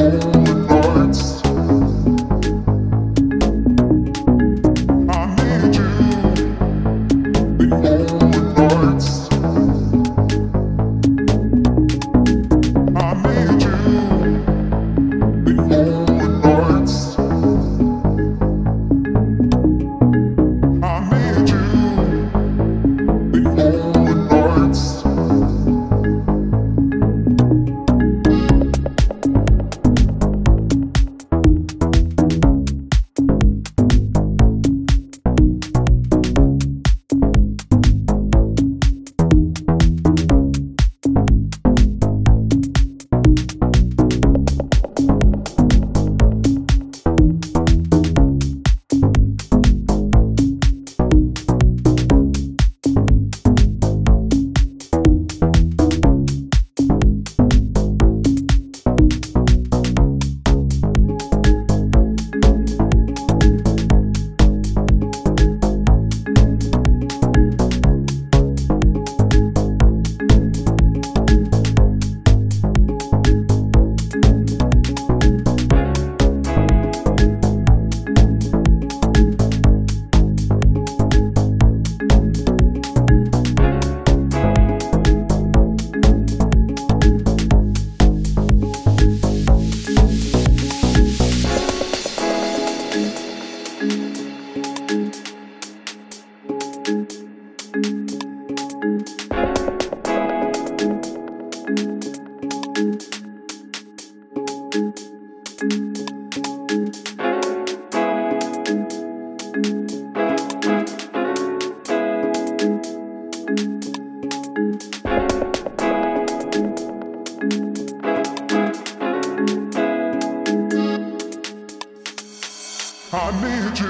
Thank you. I need you.